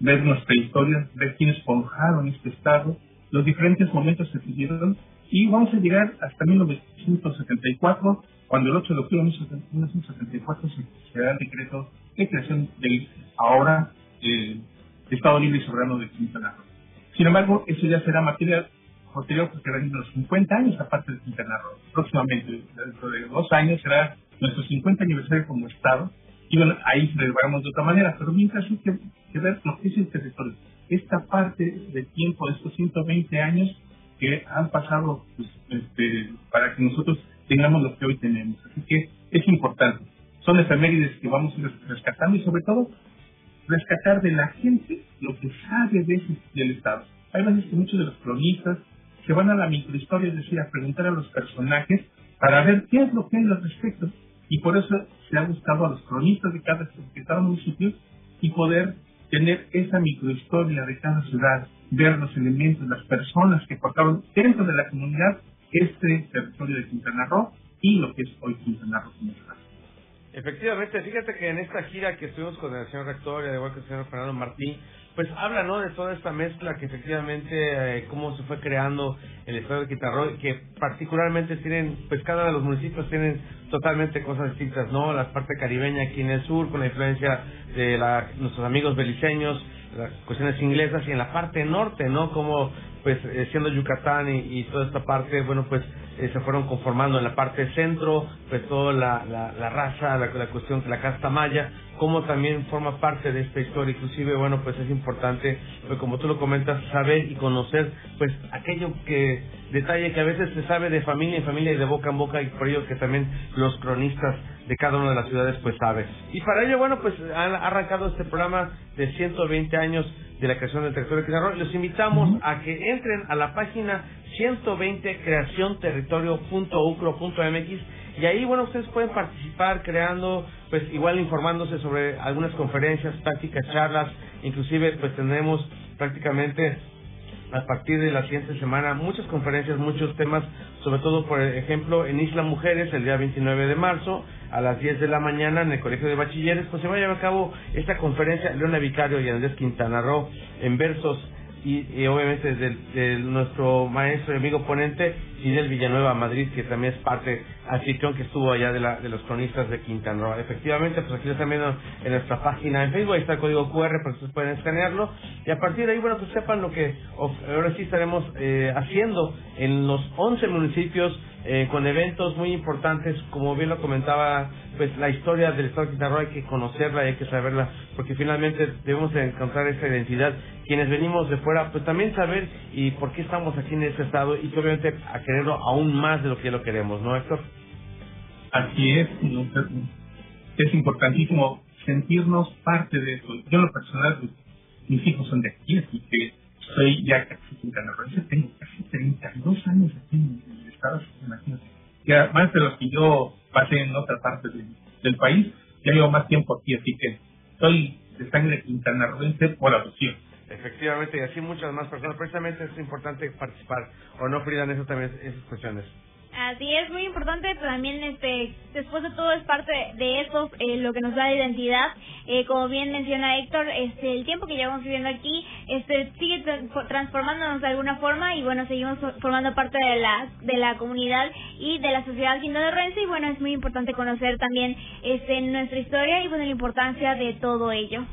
ver nuestra historia, ver quiénes forjaron este estado, los diferentes momentos que se dieron y vamos a llegar hasta 1974, cuando el 8 de octubre de 1974 se, da el decreto de creación del ahora eh, Estado Libre y Soberano de Quintana Roo. Sin embargo, eso ya será materia posterior porque serán los 50 años aparte de Quintana Roo. Próximamente, dentro de dos años, será nuestro 50 aniversario como Estado y bueno, ahí celebramos de otra manera, pero mientras hay que, que ver lo que. Esta parte del tiempo de estos 120 años que han pasado pues, este, para que nosotros tengamos lo que hoy tenemos. Así que es importante. Son efemérides que vamos a ir rescatando y sobre todo rescatar de la gente lo que sabe de ese, del Estado. Hay veces que muchos de los cronistas se van a la microhistoria, es decir, a preguntar a los personajes para ver qué es lo que hay al respecto. Y por eso se ha buscado a los cronistas de cada, municipio y poder tener esa microhistoria de cada ciudad, ver los elementos, las personas que forjaron dentro de la comunidad este territorio de Quintana Roo y lo que es hoy Quintana Roo como ciudad. Efectivamente, fíjate que en esta gira que estuvimos con el señor rector, al igual que el señor Fernando Martín, pues habla ¿no? de toda esta mezcla que efectivamente eh, cómo se fue creando el estado de Quintana y que particularmente tienen, pues cada uno de los municipios tienen totalmente cosas distintas, ¿no? La parte caribeña aquí en el sur, con la influencia de la, nuestros amigos beliceños, las cuestiones inglesas, y en la parte norte, ¿no? Como pues eh, siendo Yucatán y, y toda esta parte, bueno, pues eh, se fueron conformando en la parte centro, pues toda la, la, la raza, la, la cuestión, la casta maya, como también forma parte de esta historia, inclusive, bueno, pues es importante, pues como tú lo comentas, saber y conocer, pues aquello que, detalle que a veces se sabe de familia en familia y de boca en boca, y por ello que también los cronistas de cada una de las ciudades pues saben. Y para ello, bueno, pues han arrancado este programa de 120 años de la creación del territorio de Quintana Roo. Los invitamos a que entren a la página 120 creacionterritorio.ucro.mx y ahí, bueno, ustedes pueden participar creando, pues igual informándose sobre algunas conferencias, prácticas, charlas, inclusive pues tenemos prácticamente a partir de la siguiente semana muchas conferencias, muchos temas, sobre todo por ejemplo en Isla Mujeres el día 29 de marzo a las 10 de la mañana en el Colegio de Bachilleres, pues se va a llevar a cabo esta conferencia Leona Vicario y Andrés Quintana Roo en versos y, y obviamente de, de nuestro maestro y amigo ponente Fidel Villanueva Madrid que también es parte anfitrión que estuvo allá de, la, de los cronistas de Quintana. Efectivamente, pues aquí lo están viendo en nuestra página en Facebook, ahí está el código QR para que ustedes puedan escanearlo y a partir de ahí, bueno, pues sepan lo que ahora sí estaremos eh, haciendo en los 11 municipios eh, con eventos muy importantes, como bien lo comentaba, pues la historia del Estado de Quintana Roo hay que conocerla y hay que saberla, porque finalmente debemos de encontrar esa identidad. Quienes venimos de fuera, pues también saber y por qué estamos aquí en este estado y obviamente a quererlo aún más de lo que lo queremos, ¿no, Héctor? Así es, es importantísimo sentirnos parte de eso. Yo en lo personal, pues, mis hijos son de aquí, así que soy ya casi quintanarroense, tengo casi 32 años aquí en que imagínate. Ya más de los que yo pasé en otra parte de- del país, ya llevo más tiempo aquí, así que soy de sangre quintanarroense por adopción. Efectivamente, y así muchas más personas. Precisamente es importante participar, o no, Frida, en eso también, esas cuestiones. Así es, muy importante también, este, después de todo es parte de eso, eh, lo que nos da identidad. Eh, como bien menciona Héctor, este, el tiempo que llevamos viviendo aquí, este, sigue tra- transformándonos de alguna forma y bueno, seguimos fo- formando parte de la, de la comunidad y de la sociedad quintanarroense y bueno, es muy importante conocer también, este, nuestra historia y bueno, la importancia de todo ello.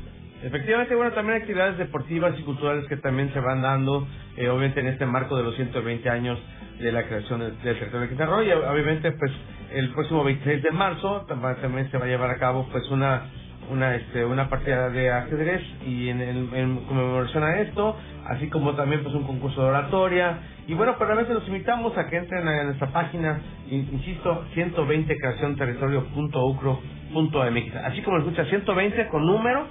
Efectivamente, bueno, también actividades deportivas y culturales que también se van dando, eh, obviamente en este marco de los 120 años de la creación del, territorio de Quintana. Y obviamente, pues el próximo 26 de marzo tam- también se va a llevar a cabo pues una una este una partida de ajedrez y en, en, en conmemoración a esto, así como también pues un concurso de oratoria. Y bueno, pues realmente los invitamos a que entren a nuestra página, in- insisto, 120 creación territorio.ucro.mx, así como escucha 120 con número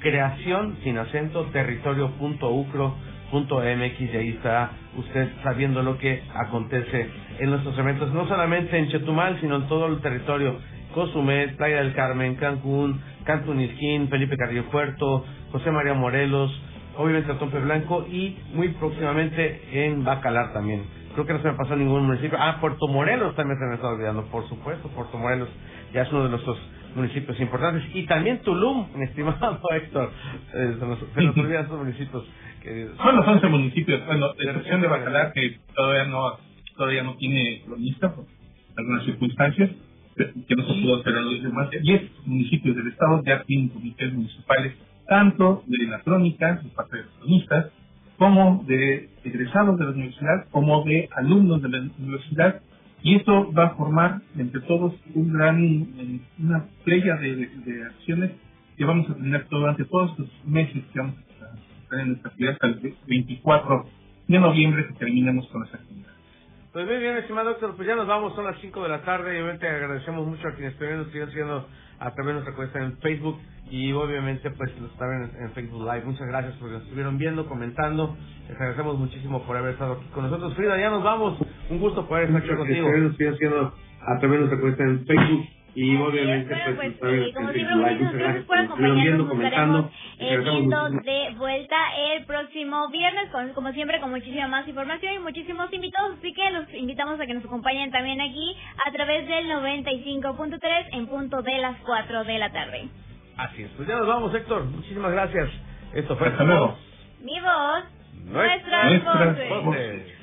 creación sin acento territorio.ucro.mx y ahí está usted sabiendo lo que acontece en nuestros eventos, no solamente en Chetumal, sino en todo el territorio. Cozumel, Playa del Carmen, Cancún, Cancún Isquín, Felipe Carrillo Puerto, José María Morelos, obviamente Tompe Blanco y muy próximamente en Bacalar también. Creo que no se me pasó ningún municipio. Ah, Puerto Morelos también se me está olvidando, por supuesto, Puerto Morelos ya es uno de nuestros municipios importantes. Y también Tulum, (laughs) mi estimado Héctor. Eh, se nos, se municipios. Que, Son los 11 municipios, bueno, de excepción de Bacalar, que todavía no todavía no tiene cronista por algunas circunstancias, que no se pudo a los demás. 10 municipios del estado ya tienen comités municipales, tanto de la crónica, por parte de los cronistas, como de egresados de la universidad, como de alumnos de la universidad, y esto va a formar entre todos un gran, eh, una playa de, acciones que vamos a tener durante todos los meses que vamos a estar en esta actividad hasta el 24 de noviembre que terminemos con esa actividad. Pues muy bien, estimado Héctor, pues ya nos vamos, son las 5 de la tarde y obviamente agradecemos mucho a quienes estuvieron siguiendo a través de nuestra cuenta en Facebook y obviamente pues nos están en, en Facebook Live. Muchas gracias porque nos estuvieron viendo, comentando. Les agradecemos muchísimo por haber estado aquí con nosotros. Frida, ya nos vamos. Un gusto poder estar aquí contigo. Nos siguiendo a través de nuestra cuenta en Facebook y obviamente Bueno, pues, como siempre, muchísimas Muchas gracias por acompañarnos. Nos estaremos eh, viendo de vuelta el próximo viernes, con, como siempre, con muchísima más información y muchísimos invitados. Así que los invitamos a que nos acompañen también aquí a través del 95.3 en punto de las 4 de la tarde. Así es. Pues ya nos vamos, Héctor. Muchísimas gracias. Esto fue Hasta luego. Mi voz, Nuestras nuestras Nuestras voces. voces.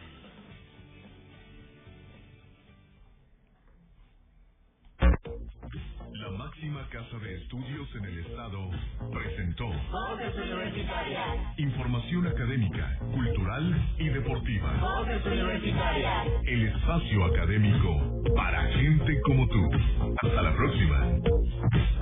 Máxima casa de estudios en el estado presentó Voces universitarias. información académica, cultural y deportiva. Voces universitarias. El espacio académico para gente como tú. Hasta la próxima.